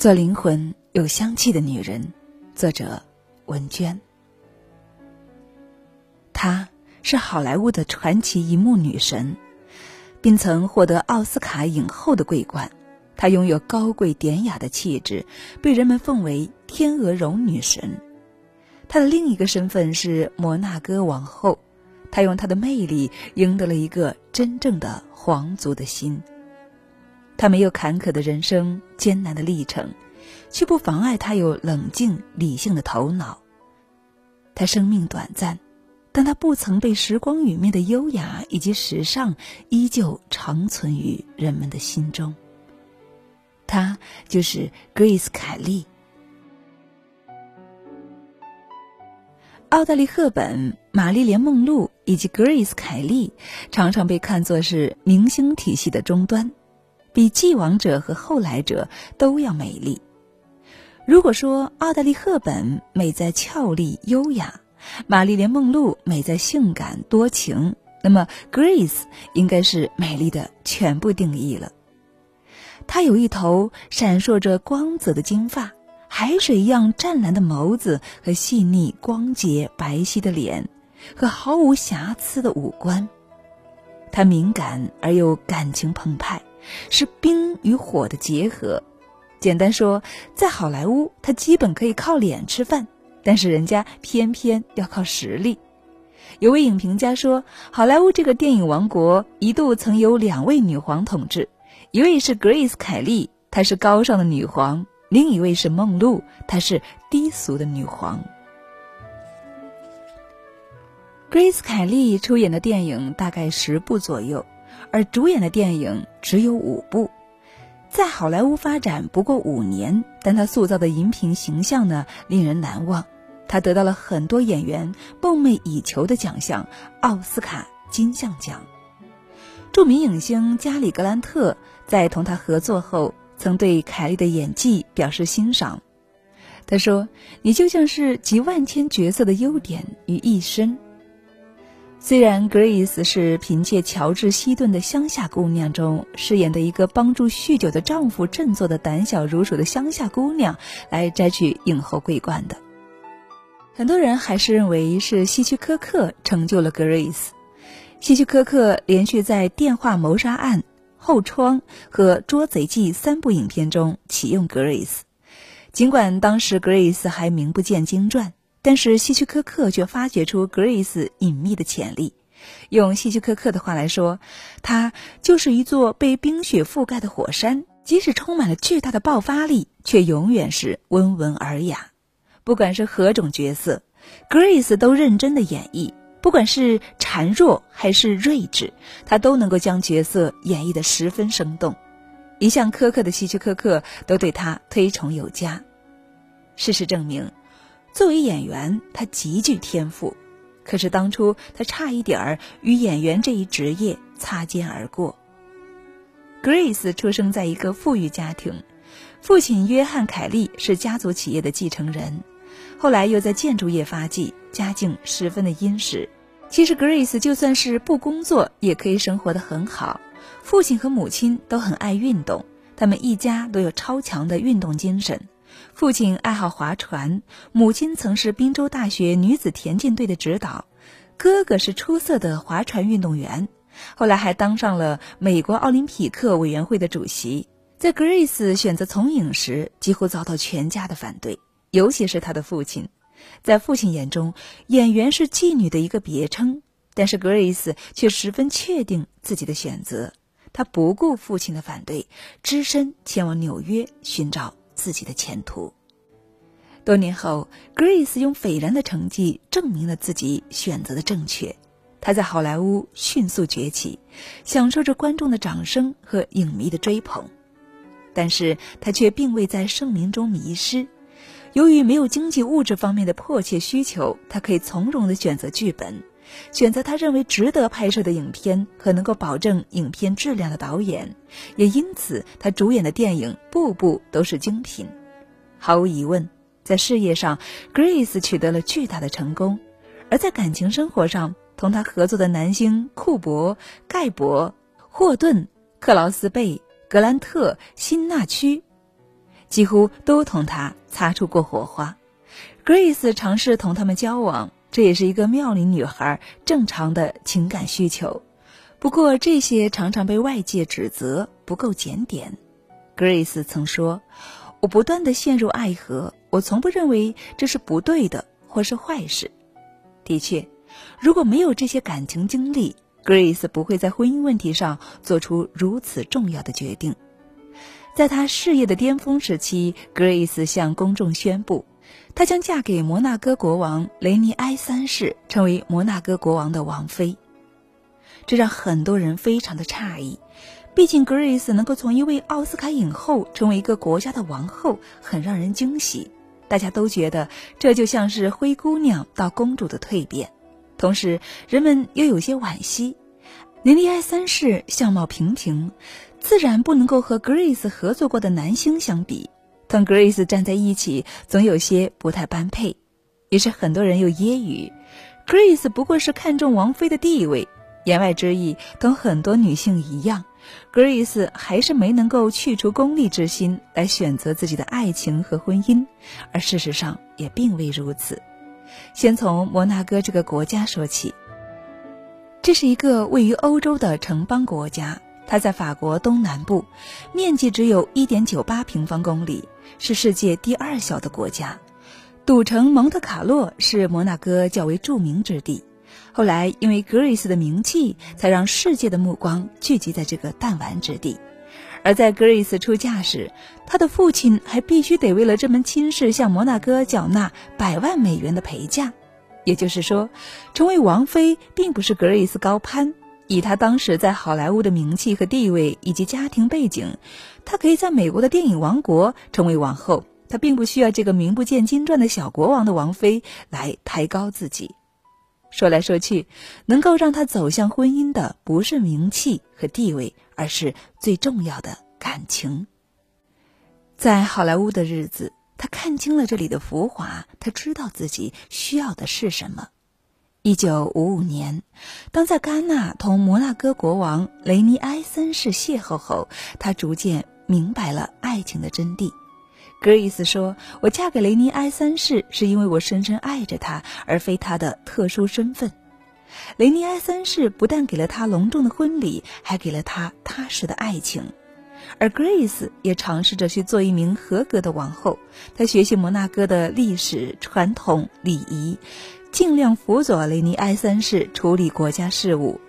做灵魂有香气的女人，作者文娟。她是好莱坞的传奇银幕女神，并曾获得奥斯卡影后的桂冠。她拥有高贵典雅的气质，被人们奉为天鹅绒女神。她的另一个身份是摩纳哥王后，她用她的魅力赢得了一个真正的皇族的心。他没有坎坷的人生、艰难的历程，却不妨碍他有冷静理性的头脑。他生命短暂，但他不曾被时光殒灭的优雅以及时尚，依旧长存于人们的心中。他就是 Grace 凯利。奥黛丽·赫本、玛丽莲·梦露以及 Grace 凯利，常常被看作是明星体系的终端。比既往者和后来者都要美丽。如果说奥黛丽·赫本美在俏丽优雅，玛丽莲·梦露美在性感多情，那么 Grace 应该是美丽的全部定义了。她有一头闪烁着光泽的金发，海水一样湛蓝的眸子和细腻光洁白皙的脸，和毫无瑕疵的五官。她敏感而又感情澎湃。是冰与火的结合。简单说，在好莱坞，他基本可以靠脸吃饭，但是人家偏偏要靠实力。有位影评家说，好莱坞这个电影王国一度曾有两位女皇统治，一位是 Grace 凯利，她是高尚的女皇；另一位是梦露，她是低俗的女皇。Grace 凯利出演的电影大概十部左右。而主演的电影只有五部，在好莱坞发展不过五年，但他塑造的荧屏形象呢，令人难忘。他得到了很多演员梦寐以求的奖项——奥斯卡金像奖。著名影星加里·格兰特在同他合作后，曾对凯莉的演技表示欣赏。他说：“你就像是集万千角色的优点于一身。”虽然 Grace 是凭借乔治·希顿的《乡下姑娘》中饰演的一个帮助酗酒的丈夫振作的胆小如鼠的乡下姑娘来摘取影后桂冠的，很多人还是认为是希区柯克成就了 Grace。希区柯克连续在《电话谋杀案》《后窗》和《捉贼记》三部影片中启用 Grace，尽管当时 Grace 还名不见经传。但是希区柯克却发掘出 Grace 隐秘的潜力。用希区柯克的话来说，她就是一座被冰雪覆盖的火山，即使充满了巨大的爆发力，却永远是温文尔雅。不管是何种角色，Grace 都认真的演绎，不管是孱弱还是睿智，她都能够将角色演绎的十分生动。一向苛刻的希区柯克都对她推崇有加。事实证明。作为演员，他极具天赋，可是当初他差一点儿与演员这一职业擦肩而过。Grace 出生在一个富裕家庭，父亲约翰·凯利是家族企业的继承人，后来又在建筑业发迹，家境十分的殷实。其实 Grace 就算是不工作，也可以生活的很好。父亲和母亲都很爱运动，他们一家都有超强的运动精神。父亲爱好划船，母亲曾是滨州大学女子田径队的指导，哥哥是出色的划船运动员，后来还当上了美国奥林匹克委员会的主席。在 Grace 选择从影时，几乎遭到全家的反对，尤其是他的父亲。在父亲眼中，演员是妓女的一个别称，但是 Grace 却十分确定自己的选择，他不顾父亲的反对，只身前往纽约寻找。自己的前途。多年后，Grace 用斐然的成绩证明了自己选择的正确。她在好莱坞迅速崛起，享受着观众的掌声和影迷的追捧。但是她却并未在盛名中迷失。由于没有经济物质方面的迫切需求，她可以从容的选择剧本。选择他认为值得拍摄的影片和能够保证影片质量的导演，也因此他主演的电影部部都是精品。毫无疑问，在事业上，Grace 取得了巨大的成功；而在感情生活上，同他合作的男星库珀、盖博、霍顿、克劳斯贝、格兰特、辛纳屈，几乎都同他擦出过火花。Grace 尝试同他们交往，这也是一个妙龄女孩正常的情感需求。不过这些常常被外界指责不够检点。Grace 曾说：“我不断的陷入爱河，我从不认为这是不对的或是坏事。”的确，如果没有这些感情经历，Grace 不会在婚姻问题上做出如此重要的决定。在她事业的巅峰时期，Grace 向公众宣布，她将嫁给摩纳哥国王雷尼埃三世，成为摩纳哥国王的王妃。这让很多人非常的诧异，毕竟 Grace 能够从一位奥斯卡影后成为一个国家的王后，很让人惊喜。大家都觉得这就像是灰姑娘到公主的蜕变，同时人们又有些惋惜。雷尼埃三世相貌平平，自然不能够和 Grace 合作过的男星相比，同 Grace 站在一起总有些不太般配。于是很多人又揶揄，Grace 不过是看重王妃的地位。言外之意，同很多女性一样，Grace 还是没能够去除功利之心来选择自己的爱情和婚姻，而事实上也并未如此。先从摩纳哥这个国家说起，这是一个位于欧洲的城邦国家，它在法国东南部，面积只有一点九八平方公里，是世界第二小的国家。赌城蒙特卡洛是摩纳哥较为著名之地。后来，因为 Grace 的名气，才让世界的目光聚集在这个弹丸之地。而在 Grace 出嫁时，她的父亲还必须得为了这门亲事向摩纳哥缴纳百万美元的陪嫁。也就是说，成为王妃并不是 Grace 高攀。以他当时在好莱坞的名气和地位以及家庭背景，他可以在美国的电影王国成为王后。他并不需要这个名不见经传的小国王的王妃来抬高自己。说来说去，能够让他走向婚姻的不是名气和地位，而是最重要的感情。在好莱坞的日子，他看清了这里的浮华，他知道自己需要的是什么。一九五五年，当在戛纳同摩纳哥国王雷尼埃三世邂逅后，他逐渐明白了爱情的真谛。Grace 说：“我嫁给雷尼埃三世，是因为我深深爱着他，而非他的特殊身份。雷尼埃三世不但给了他隆重的婚礼，还给了他踏实的爱情。而 Grace 也尝试着去做一名合格的王后。她学习摩纳哥的历史传统礼仪，尽量辅佐雷尼埃三世处理国家事务。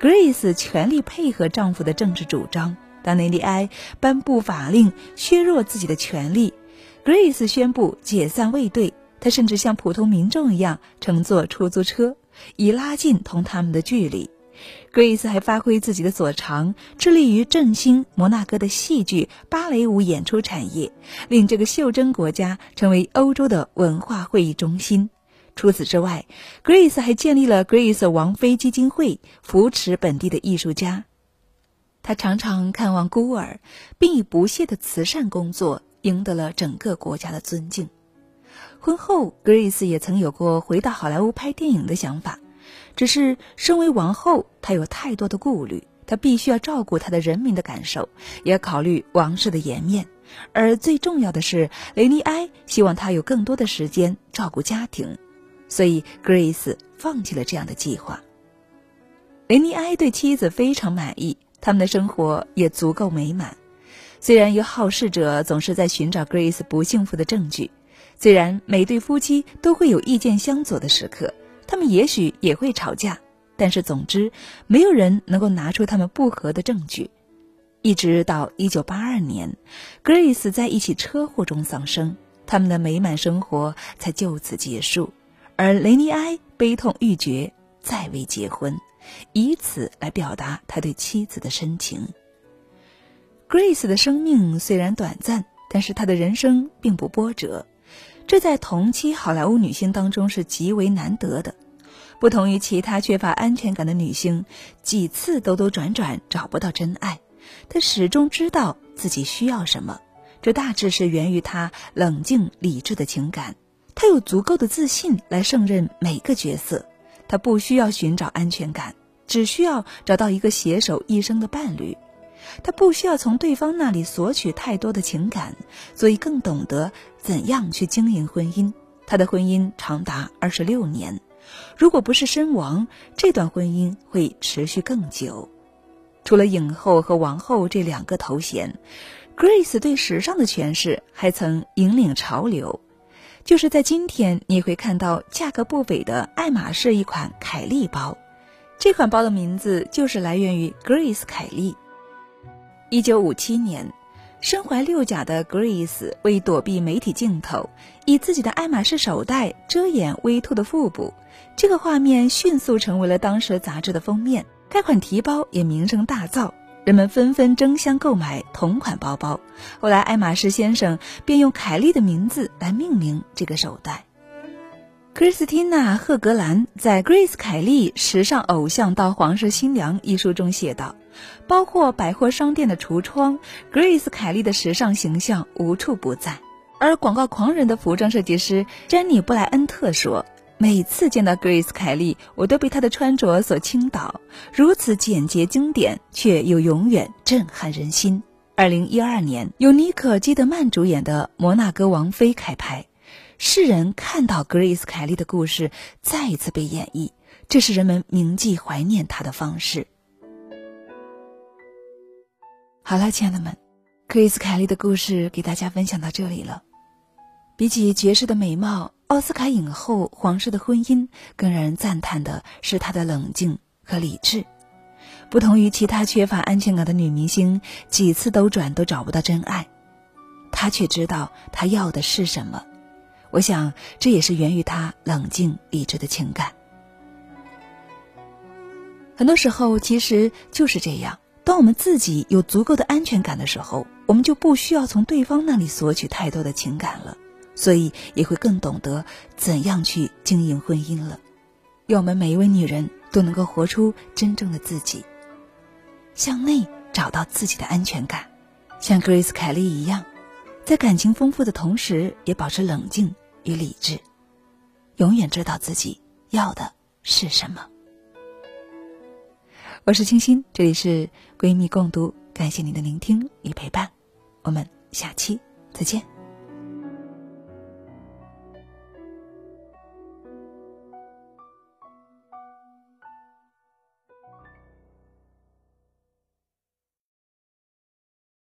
Grace 全力配合丈夫的政治主张。”当雷尼埃颁布法令削弱自己的权利，Grace 宣布解散卫队。他甚至像普通民众一样乘坐出租车，以拉近同他们的距离。Grace 还发挥自己的所长，致力于振兴摩纳哥的戏剧、芭蕾舞演出产业，令这个袖珍国家成为欧洲的文化会议中心。除此之外，Grace 还建立了 Grace 王妃基金会，扶持本地的艺术家。他常常看望孤儿，并以不懈的慈善工作赢得了整个国家的尊敬。婚后，Grace 也曾有过回到好莱坞拍电影的想法，只是身为王后，她有太多的顾虑。她必须要照顾她的人民的感受，也考虑王室的颜面。而最重要的是，雷尼埃希望她有更多的时间照顾家庭，所以 Grace 放弃了这样的计划。雷尼埃对妻子非常满意。他们的生活也足够美满，虽然有好事者总是在寻找 Grace 不幸福的证据，虽然每对夫妻都会有意见相左的时刻，他们也许也会吵架，但是总之，没有人能够拿出他们不和的证据。一直到1982年，Grace 在一起车祸中丧生，他们的美满生活才就此结束，而雷尼埃悲痛欲绝，再未结婚。以此来表达他对妻子的深情。Grace 的生命虽然短暂，但是她的人生并不波折，这在同期好莱坞女星当中是极为难得的。不同于其他缺乏安全感的女星，几次兜兜转转找不到真爱，她始终知道自己需要什么。这大致是源于她冷静理智的情感，他有足够的自信来胜任每个角色。他不需要寻找安全感，只需要找到一个携手一生的伴侣。他不需要从对方那里索取太多的情感，所以更懂得怎样去经营婚姻。他的婚姻长达二十六年，如果不是身亡，这段婚姻会持续更久。除了影后和王后这两个头衔，Grace 对时尚的诠释还曾引领潮流。就是在今天，你会看到价格不菲的爱马仕一款凯利包，这款包的名字就是来源于 Grace 凯利。一九五七年，身怀六甲的 Grace 为躲避媒体镜头，以自己的爱马仕手袋遮掩微凸的腹部，这个画面迅速成为了当时杂志的封面。该款提包也名声大噪，人们纷纷争相购买同款包包。后来，爱马仕先生便用凯莉的名字来命名这个手袋。克里斯汀娜·赫格兰在《Grace 凯莉：时尚偶像到皇室新娘》一书中写道：“包括百货商店的橱窗，Grace 凯莉的时尚形象无处不在。”而广告狂人的服装设计师詹妮·布莱恩特说。每次见到 Grace 凯莉，我都被她的穿着所倾倒，如此简洁经典，却又永远震撼人心。二零一二年，由妮可基德曼主演的《摩纳哥王妃》开拍，世人看到 Grace 凯莉的故事再一次被演绎，这是人们铭记怀念她的方式。好了，亲爱的们，Grace 凯莉的故事给大家分享到这里了。比起绝世的美貌。奥斯卡影后皇室的婚姻，更让人赞叹的是她的冷静和理智。不同于其他缺乏安全感的女明星，几次兜转都找不到真爱，她却知道她要的是什么。我想，这也是源于她冷静理智的情感。很多时候，其实就是这样：当我们自己有足够的安全感的时候，我们就不需要从对方那里索取太多的情感了。所以也会更懂得怎样去经营婚姻了。愿我们每一位女人都能够活出真正的自己，向内找到自己的安全感，像 Grace 凯莉一样，在感情丰富的同时，也保持冷静与理智，永远知道自己要的是什么。我是清新，这里是闺蜜共读，感谢您的聆听与陪伴，我们下期再见。